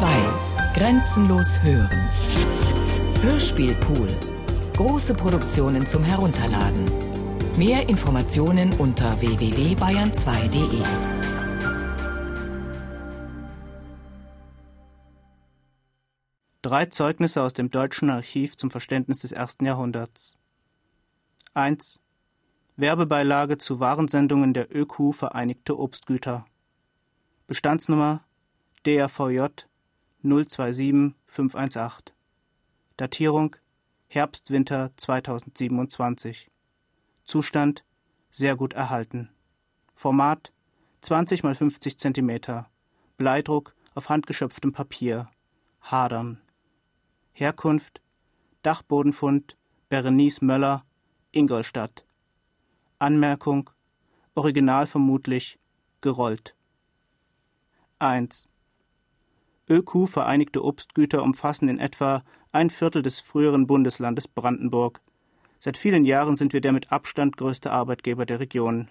2. Grenzenlos hören. Hörspielpool. Große Produktionen zum Herunterladen. Mehr Informationen unter www.bayern2.de. Drei Zeugnisse aus dem deutschen Archiv zum Verständnis des ersten Jahrhunderts. 1. Werbebeilage zu Warensendungen der ÖQ Vereinigte Obstgüter. Bestandsnummer DRVJ 027518. Datierung Herbst-Winter 2027. Zustand sehr gut erhalten. Format 20 x 50 cm. Bleidruck auf handgeschöpftem Papier. Hadern. Herkunft Dachbodenfund Berenice Möller, Ingolstadt. Anmerkung Original vermutlich gerollt. 1. ÖQ Vereinigte Obstgüter umfassen in etwa ein Viertel des früheren Bundeslandes Brandenburg. Seit vielen Jahren sind wir der mit Abstand größte Arbeitgeber der Region.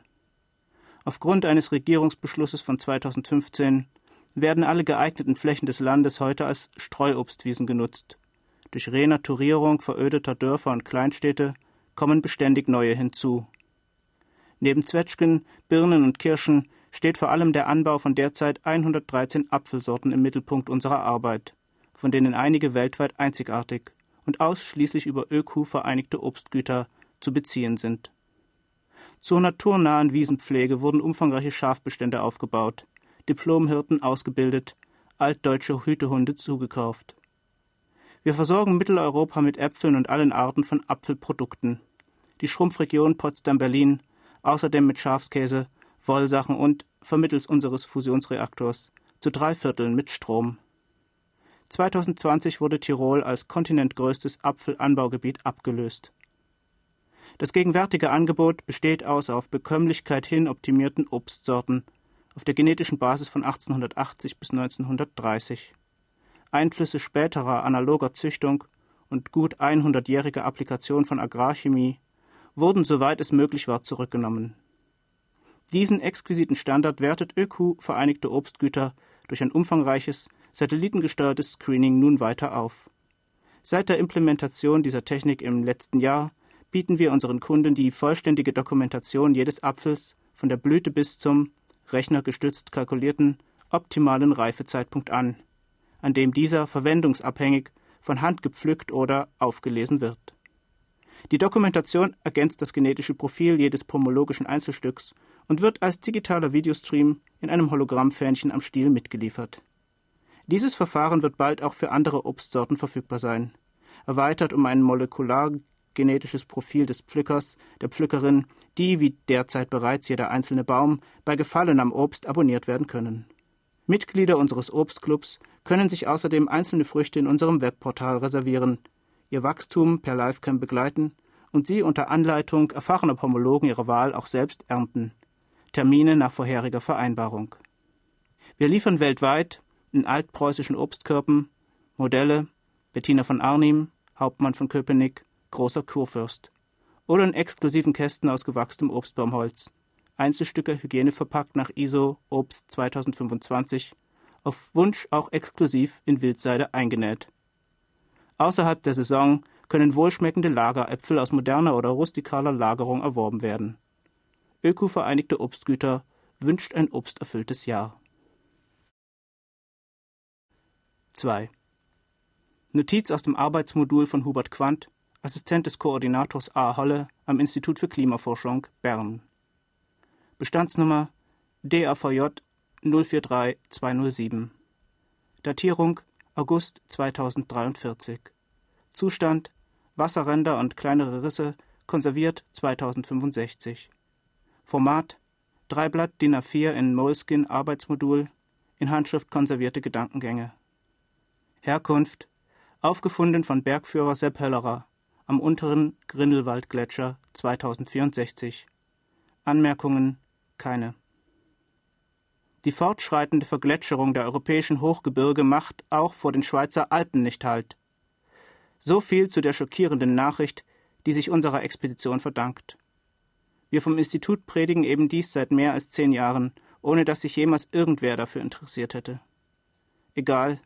Aufgrund eines Regierungsbeschlusses von 2015 werden alle geeigneten Flächen des Landes heute als Streuobstwiesen genutzt. Durch Renaturierung verödeter Dörfer und Kleinstädte kommen beständig neue hinzu. Neben Zwetschgen, Birnen und Kirschen steht vor allem der Anbau von derzeit 113 Apfelsorten im Mittelpunkt unserer Arbeit, von denen einige weltweit einzigartig und ausschließlich über ÖQ vereinigte Obstgüter zu beziehen sind. Zur naturnahen Wiesenpflege wurden umfangreiche Schafbestände aufgebaut, Diplomhirten ausgebildet, altdeutsche Hütehunde zugekauft. Wir versorgen Mitteleuropa mit Äpfeln und allen Arten von Apfelprodukten. Die Schrumpfregion Potsdam-Berlin außerdem mit Schafskäse, Wollsachen und, vermittels unseres Fusionsreaktors, zu drei Vierteln mit Strom. 2020 wurde Tirol als kontinentgrößtes Apfelanbaugebiet abgelöst. Das gegenwärtige Angebot besteht aus auf Bekömmlichkeit hin optimierten Obstsorten auf der genetischen Basis von 1880 bis 1930. Einflüsse späterer analoger Züchtung und gut 100-jähriger Applikation von Agrarchemie wurden, soweit es möglich war, zurückgenommen. Diesen exquisiten Standard wertet ÖQ Vereinigte Obstgüter durch ein umfangreiches, satellitengesteuertes Screening nun weiter auf. Seit der Implementation dieser Technik im letzten Jahr bieten wir unseren Kunden die vollständige Dokumentation jedes Apfels von der Blüte bis zum, rechnergestützt kalkulierten, optimalen Reifezeitpunkt an, an dem dieser verwendungsabhängig von Hand gepflückt oder aufgelesen wird. Die Dokumentation ergänzt das genetische Profil jedes pomologischen Einzelstücks und wird als digitaler Videostream in einem Hologrammfähnchen am Stiel mitgeliefert. Dieses Verfahren wird bald auch für andere Obstsorten verfügbar sein, erweitert um ein molekulargenetisches Profil des Pflückers, der Pflückerin, die, wie derzeit bereits jeder einzelne Baum, bei Gefallen am Obst abonniert werden können. Mitglieder unseres Obstclubs können sich außerdem einzelne Früchte in unserem Webportal reservieren, ihr Wachstum per Livecam begleiten und sie unter Anleitung erfahrener Pomologen ihrer Wahl auch selbst ernten. Termine nach vorheriger Vereinbarung. Wir liefern weltweit in altpreußischen Obstkörpen Modelle Bettina von Arnim, Hauptmann von Köpenick, großer Kurfürst oder in exklusiven Kästen aus gewachsenem Obstbaumholz. Einzelstücke hygieneverpackt nach ISO Obst 2025, auf Wunsch auch exklusiv in Wildseide eingenäht. Außerhalb der Saison können wohlschmeckende Lageräpfel aus moderner oder rustikaler Lagerung erworben werden. Öko Vereinigte Obstgüter wünscht ein obsterfülltes Jahr. 2. Notiz aus dem Arbeitsmodul von Hubert Quandt, Assistent des Koordinators A. Holle am Institut für Klimaforschung, Bern. Bestandsnummer DAVJ 043207. Datierung August 2043. Zustand Wasserränder und kleinere Risse, konserviert 2065. Format Dreiblatt DIN A4 in Moleskin Arbeitsmodul, in Handschrift konservierte Gedankengänge. Herkunft aufgefunden von Bergführer Sepp Höllerer am unteren Grindelwaldgletscher 2064. Anmerkungen keine. Die fortschreitende Vergletscherung der europäischen Hochgebirge macht auch vor den Schweizer Alpen nicht Halt. So viel zu der schockierenden Nachricht, die sich unserer Expedition verdankt. Wir vom Institut predigen eben dies seit mehr als zehn Jahren, ohne dass sich jemals irgendwer dafür interessiert hätte. Egal,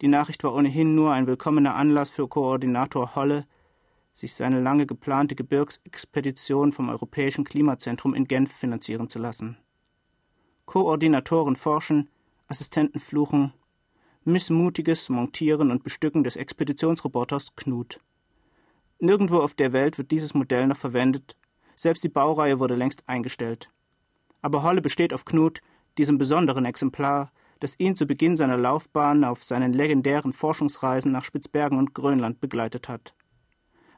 Die Nachricht war ohnehin nur ein willkommener Anlass für Koordinator Holle, sich seine lange geplante Gebirgsexpedition vom Europäischen Klimazentrum in Genf finanzieren zu lassen. Koordinatoren forschen, Assistenten fluchen, missmutiges Montieren und Bestücken des Expeditionsroboters Knut. Nirgendwo auf der Welt wird dieses Modell noch verwendet, selbst die Baureihe wurde längst eingestellt. Aber Holle besteht auf Knut, diesem besonderen Exemplar, das ihn zu Beginn seiner Laufbahn auf seinen legendären Forschungsreisen nach Spitzbergen und Grönland begleitet hat.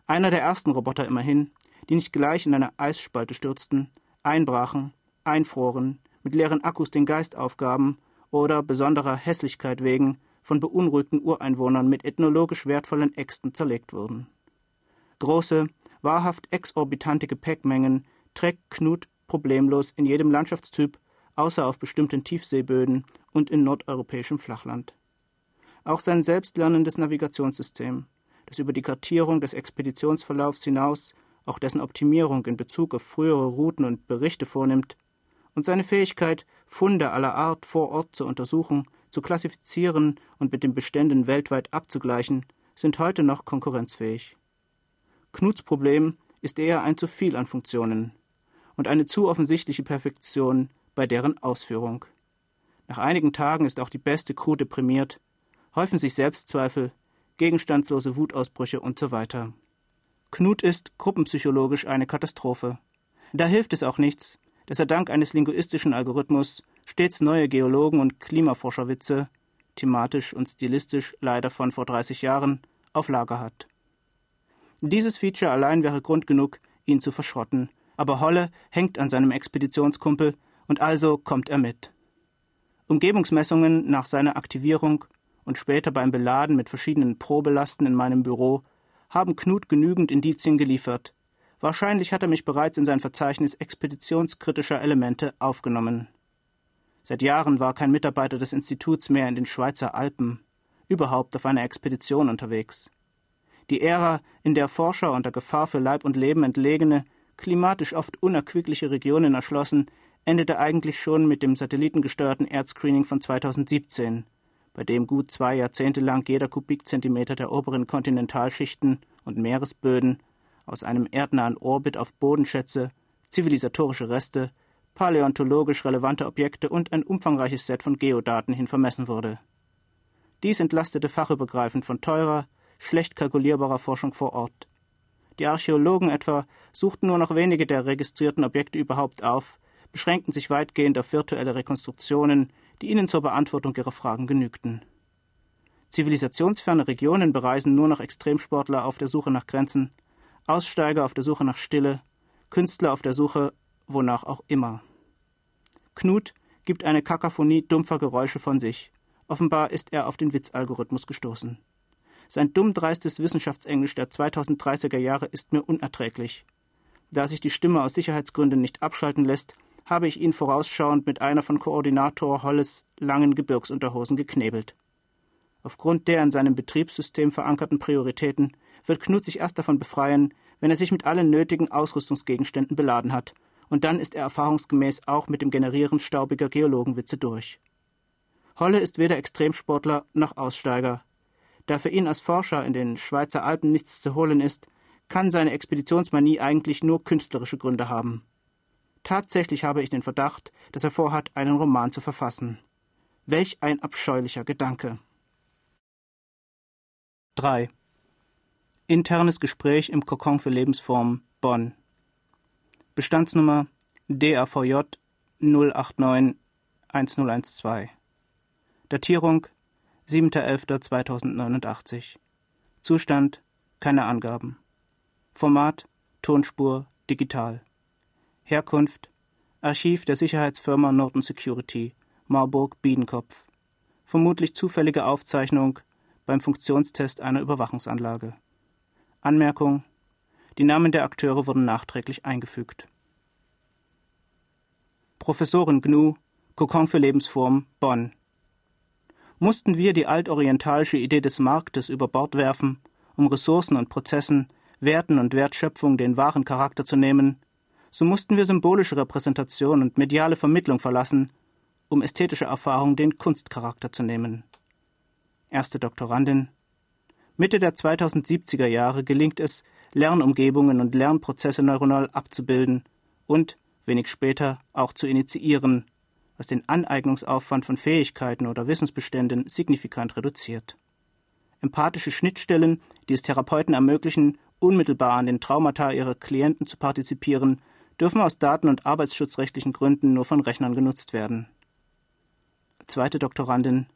Einer der ersten Roboter immerhin, die nicht gleich in eine Eisspalte stürzten, einbrachen, einfroren, mit leeren Akkus den Geist aufgaben oder besonderer Hässlichkeit wegen von beunruhigten Ureinwohnern mit ethnologisch wertvollen Äxten zerlegt wurden. Große, wahrhaft exorbitante Gepäckmengen trägt Knut problemlos in jedem Landschaftstyp, außer auf bestimmten Tiefseeböden und in nordeuropäischem Flachland. Auch sein selbstlernendes Navigationssystem, das über die Kartierung des Expeditionsverlaufs hinaus auch dessen Optimierung in Bezug auf frühere Routen und Berichte vornimmt, und seine Fähigkeit, Funde aller Art vor Ort zu untersuchen, zu klassifizieren und mit den Beständen weltweit abzugleichen, sind heute noch konkurrenzfähig. Knuts Problem ist eher ein zu viel an Funktionen und eine zu offensichtliche Perfektion bei deren Ausführung. Nach einigen Tagen ist auch die beste Crew deprimiert, häufen sich Selbstzweifel, gegenstandslose Wutausbrüche und so weiter. Knut ist gruppenpsychologisch eine Katastrophe. Da hilft es auch nichts, dass er dank eines linguistischen Algorithmus stets neue Geologen und Klimaforscherwitze, thematisch und stilistisch leider von vor 30 Jahren, auf Lager hat. Dieses Feature allein wäre Grund genug, ihn zu verschrotten, aber Holle hängt an seinem Expeditionskumpel und also kommt er mit. Umgebungsmessungen nach seiner Aktivierung und später beim Beladen mit verschiedenen Probelasten in meinem Büro haben Knut genügend Indizien geliefert, Wahrscheinlich hat er mich bereits in sein Verzeichnis expeditionskritischer Elemente aufgenommen. Seit Jahren war kein Mitarbeiter des Instituts mehr in den Schweizer Alpen, überhaupt auf einer Expedition unterwegs. Die Ära, in der Forscher unter Gefahr für Leib und Leben entlegene, klimatisch oft unerquickliche Regionen erschlossen, endete eigentlich schon mit dem satellitengesteuerten Erdscreening von 2017, bei dem gut zwei Jahrzehnte lang jeder Kubikzentimeter der oberen Kontinentalschichten und Meeresböden aus einem erdnahen Orbit auf Bodenschätze, zivilisatorische Reste, paläontologisch relevante Objekte und ein umfangreiches Set von Geodaten hin vermessen wurde. Dies entlastete fachübergreifend von teurer, schlecht kalkulierbarer Forschung vor Ort. Die Archäologen etwa suchten nur noch wenige der registrierten Objekte überhaupt auf, beschränkten sich weitgehend auf virtuelle Rekonstruktionen, die ihnen zur Beantwortung ihrer Fragen genügten. Zivilisationsferne Regionen bereisen nur noch Extremsportler auf der Suche nach Grenzen, Aussteiger auf der Suche nach Stille, Künstler auf der Suche, wonach auch immer. Knut gibt eine Kakaphonie dumpfer Geräusche von sich. Offenbar ist er auf den Witzalgorithmus gestoßen. Sein dummdreistes Wissenschaftsenglisch der 2030er Jahre ist mir unerträglich. Da sich die Stimme aus Sicherheitsgründen nicht abschalten lässt, habe ich ihn vorausschauend mit einer von Koordinator Holles langen Gebirgsunterhosen geknebelt. Aufgrund der in seinem Betriebssystem verankerten Prioritäten wird Knut sich erst davon befreien, wenn er sich mit allen nötigen Ausrüstungsgegenständen beladen hat, und dann ist er erfahrungsgemäß auch mit dem Generieren staubiger Geologenwitze durch. Holle ist weder Extremsportler noch Aussteiger. Da für ihn als Forscher in den Schweizer Alpen nichts zu holen ist, kann seine Expeditionsmanie eigentlich nur künstlerische Gründe haben. Tatsächlich habe ich den Verdacht, dass er vorhat, einen Roman zu verfassen. Welch ein abscheulicher Gedanke. 3. Internes Gespräch im Kokon für Lebensformen Bonn. Bestandsnummer DAVJ 089 1012. Datierung 7.11.2089. Zustand keine Angaben. Format Tonspur digital. Herkunft Archiv der Sicherheitsfirma Norton Security, Marburg Biedenkopf. Vermutlich zufällige Aufzeichnung beim Funktionstest einer Überwachungsanlage. Anmerkung: Die Namen der Akteure wurden nachträglich eingefügt. Professorin Gnu, Kokon für Lebensform, Bonn. Mussten wir die altorientalische Idee des Marktes über Bord werfen, um Ressourcen und Prozessen, Werten und Wertschöpfung den wahren Charakter zu nehmen, so mussten wir symbolische Repräsentation und mediale Vermittlung verlassen, um ästhetische Erfahrung den Kunstcharakter zu nehmen. Erste Doktorandin. Mitte der 2070er Jahre gelingt es, Lernumgebungen und Lernprozesse neuronal abzubilden und, wenig später, auch zu initiieren, was den Aneignungsaufwand von Fähigkeiten oder Wissensbeständen signifikant reduziert. Empathische Schnittstellen, die es Therapeuten ermöglichen, unmittelbar an den Traumata ihrer Klienten zu partizipieren, dürfen aus daten- und arbeitsschutzrechtlichen Gründen nur von Rechnern genutzt werden. Zweite Doktorandin.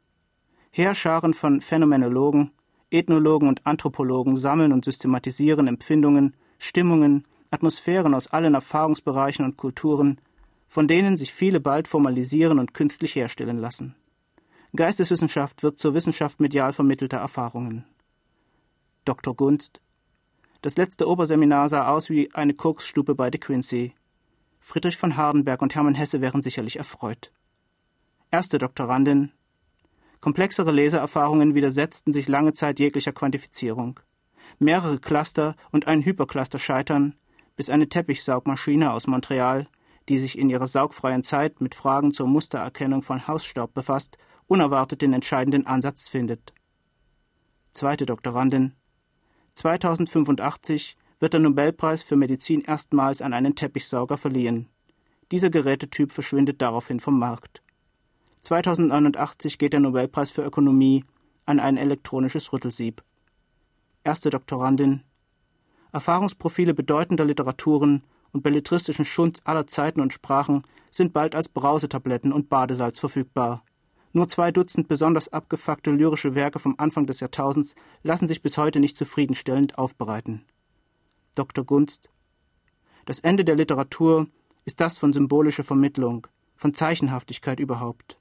Heerscharen von Phänomenologen, Ethnologen und Anthropologen sammeln und systematisieren Empfindungen, Stimmungen, Atmosphären aus allen Erfahrungsbereichen und Kulturen, von denen sich viele bald formalisieren und künstlich herstellen lassen. Geisteswissenschaft wird zur Wissenschaft medial vermittelter Erfahrungen. Dr. Gunst. Das letzte Oberseminar sah aus wie eine Koksstube bei De Quincy. Friedrich von Hardenberg und Hermann Hesse wären sicherlich erfreut. Erste Doktorandin. Komplexere Leseerfahrungen widersetzten sich lange Zeit jeglicher Quantifizierung. Mehrere Cluster und ein Hypercluster scheitern, bis eine Teppichsaugmaschine aus Montreal, die sich in ihrer saugfreien Zeit mit Fragen zur Mustererkennung von Hausstaub befasst, unerwartet den entscheidenden Ansatz findet. Zweite Doktorandin. 2085 wird der Nobelpreis für Medizin erstmals an einen Teppichsauger verliehen. Dieser Gerätetyp verschwindet daraufhin vom Markt. 2089 geht der Nobelpreis für Ökonomie an ein elektronisches Rüttelsieb. Erste Doktorandin. Erfahrungsprofile bedeutender Literaturen und belletristischen Schunds aller Zeiten und Sprachen sind bald als Brausetabletten und Badesalz verfügbar. Nur zwei Dutzend besonders abgefuckte lyrische Werke vom Anfang des Jahrtausends lassen sich bis heute nicht zufriedenstellend aufbereiten. Dr. Gunst. Das Ende der Literatur ist das von symbolischer Vermittlung, von Zeichenhaftigkeit überhaupt.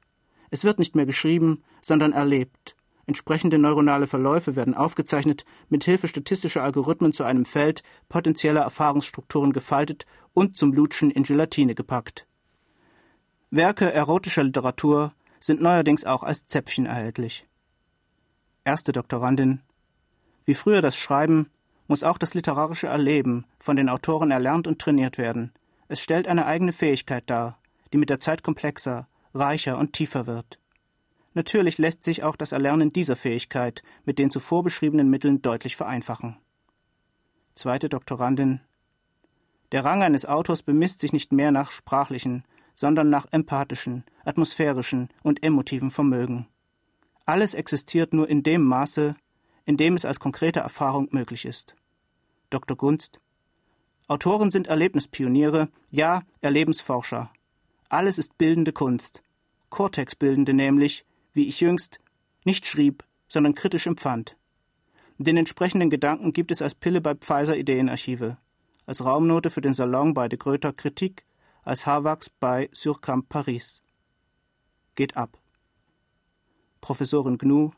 Es wird nicht mehr geschrieben, sondern erlebt. Entsprechende neuronale Verläufe werden aufgezeichnet, mit Hilfe statistischer Algorithmen zu einem Feld potenzieller Erfahrungsstrukturen gefaltet und zum Lutschen in Gelatine gepackt. Werke erotischer Literatur sind neuerdings auch als Zäpfchen erhältlich. Erste Doktorandin. Wie früher das Schreiben, muss auch das literarische Erleben von den Autoren erlernt und trainiert werden. Es stellt eine eigene Fähigkeit dar, die mit der Zeit komplexer, reicher und tiefer wird. Natürlich lässt sich auch das Erlernen dieser Fähigkeit mit den zuvor beschriebenen Mitteln deutlich vereinfachen. Zweite Doktorandin. Der Rang eines Autors bemisst sich nicht mehr nach sprachlichen, sondern nach empathischen, atmosphärischen und emotiven Vermögen. Alles existiert nur in dem Maße, in dem es als konkrete Erfahrung möglich ist. Dr. Gunst. Autoren sind Erlebnispioniere, ja, Erlebensforscher. Alles ist bildende Kunst. Kortexbildende nämlich, wie ich jüngst nicht schrieb, sondern kritisch empfand. Den entsprechenden Gedanken gibt es als Pille bei Pfizer Ideenarchive, als Raumnote für den Salon bei de Gröter Kritik, als Haarwachs bei Surkamp Paris. Geht ab. Professorin Gnu.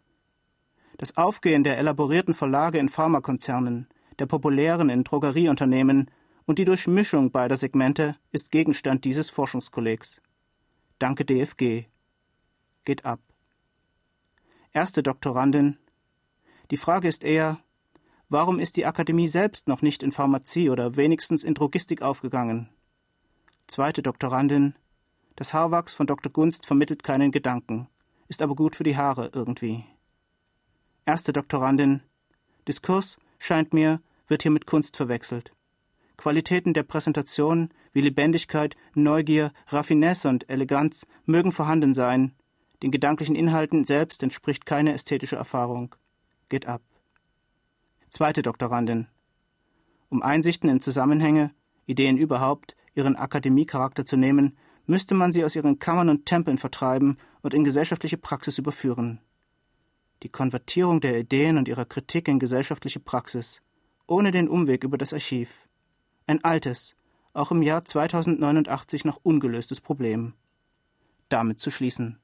Das Aufgehen der elaborierten Verlage in Pharmakonzernen, der populären in Drogerieunternehmen und die Durchmischung beider Segmente ist Gegenstand dieses Forschungskollegs. Danke DFG. Geht ab. Erste Doktorandin. Die Frage ist eher, warum ist die Akademie selbst noch nicht in Pharmazie oder wenigstens in Drogistik aufgegangen? Zweite Doktorandin. Das Haarwachs von Dr. Gunst vermittelt keinen Gedanken, ist aber gut für die Haare irgendwie. Erste Doktorandin. Diskurs, scheint mir, wird hier mit Kunst verwechselt. Qualitäten der Präsentation wie Lebendigkeit, Neugier, Raffinesse und Eleganz mögen vorhanden sein. Den gedanklichen Inhalten selbst entspricht keine ästhetische Erfahrung. Geht ab. Zweite Doktorandin. Um Einsichten in Zusammenhänge, Ideen überhaupt, ihren Akademiecharakter zu nehmen, müsste man sie aus ihren Kammern und Tempeln vertreiben und in gesellschaftliche Praxis überführen. Die Konvertierung der Ideen und ihrer Kritik in gesellschaftliche Praxis, ohne den Umweg über das Archiv. Ein altes, auch im Jahr 2089 noch ungelöstes Problem. Damit zu schließen.